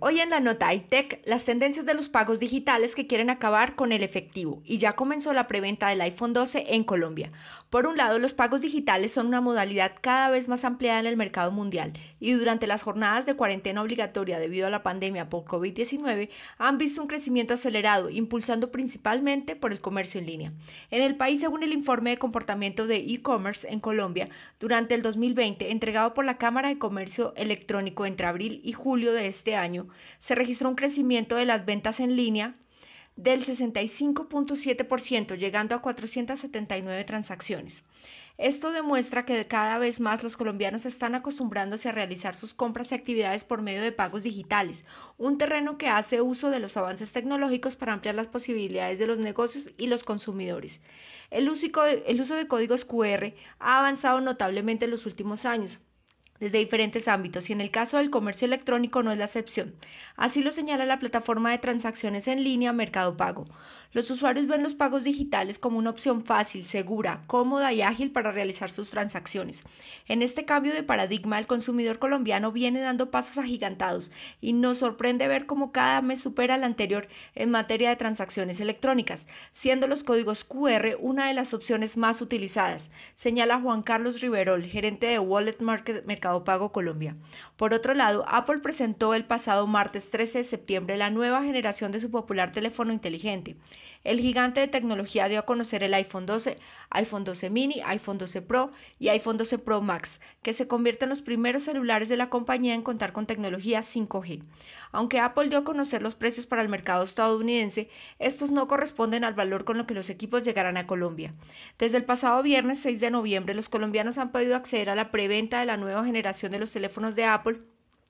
Hoy en la nota iTech, las tendencias de los pagos digitales que quieren acabar con el efectivo y ya comenzó la preventa del iPhone 12 en Colombia. Por un lado, los pagos digitales son una modalidad cada vez más ampliada en el mercado mundial y durante las jornadas de cuarentena obligatoria debido a la pandemia por COVID-19 han visto un crecimiento acelerado, impulsando principalmente por el comercio en línea. En el país, según el informe de comportamiento de e-commerce en Colombia, durante el 2020, entregado por la Cámara de Comercio Electrónico entre abril y julio de este año, se registró un crecimiento de las ventas en línea del 65.7%, llegando a 479 transacciones. Esto demuestra que cada vez más los colombianos están acostumbrándose a realizar sus compras y actividades por medio de pagos digitales, un terreno que hace uso de los avances tecnológicos para ampliar las posibilidades de los negocios y los consumidores. El uso, de, códigos QR ha avanzado notablemente en los últimos años, desde diferentes ámbitos y en el caso del comercio electrónico no es la excepción. Así lo señala la plataforma de transacciones en línea Mercado Pago. Los usuarios ven los pagos digitales como una opción fácil, segura, cómoda y ágil para realizar sus transacciones. En este cambio de paradigma, el consumidor colombiano viene dando pasos agigantados y nos sorprende ver cómo cada mes supera al anterior en materia de transacciones electrónicas, siendo los códigos QR una de las opciones más utilizadas, señala Juan Carlos Riverol, gerente de Wallet Market Mercado Pago Colombia. Por otro lado, Apple presentó el pasado martes 13 de septiembre la nueva generación de su popular teléfono inteligente. El gigante de tecnología dio a conocer el iPhone 12, iPhone 12 mini, iPhone 12 Pro y iPhone 12 Pro Max, que se convierten en los primeros celulares de la compañía en contar con tecnología 5G. Aunque Apple dio a conocer los precios para el mercado estadounidense, estos no corresponden al valor con lo que los equipos llegarán a Colombia. Desde el pasado viernes 6 de noviembre, los colombianos han podido acceder a la preventa de la nueva generación de los teléfonos de Apple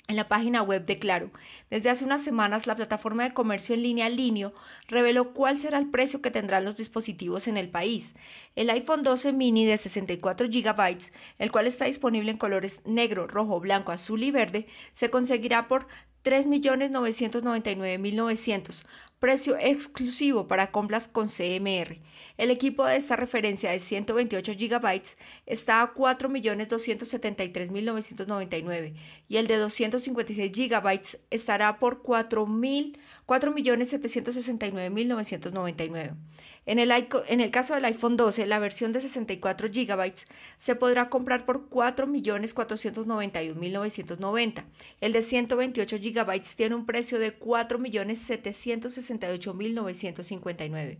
en la página web de Claro. Desde hace unas semanas, la plataforma de comercio en línea Linio reveló cuál será el precio que tendrán los dispositivos en el país. El iPhone 12 mini de 64 GB, el cual está disponible en colores negro, rojo, blanco, azul y verde, se conseguirá por 3.999.900, precio exclusivo para compras con CMR. El equipo de esta referencia de 128 GB está a 4.273.999 y el de 256 GB estará por 4.769.999. En el, en el caso del iPhone 12, la versión de 64 GB se podrá comprar por 4.491.990. El de 128 GB tiene un precio de 4.768.959.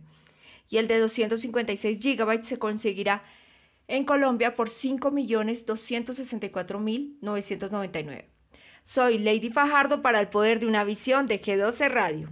Y el de 256 GB se conseguirá en Colombia por 5.264.999. Soy Lady Fajardo para el poder de una visión de G12 Radio.